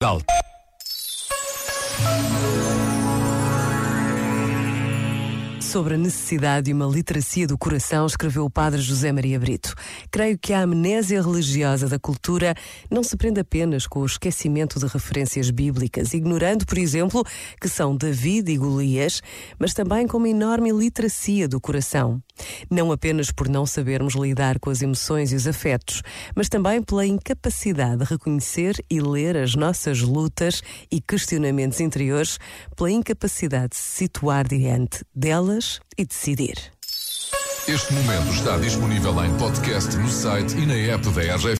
Dalt. Sobre a necessidade de uma literacia do coração, escreveu o padre José Maria Brito. Creio que a amnésia religiosa da cultura não se prende apenas com o esquecimento de referências bíblicas, ignorando, por exemplo, que são David e Golias, mas também com uma enorme literacia do coração. Não apenas por não sabermos lidar com as emoções e os afetos, mas também pela incapacidade de reconhecer e ler as nossas lutas e questionamentos interiores, pela incapacidade de se situar diante delas e decidir. Este momento está disponível em podcast no site e na app da RGF.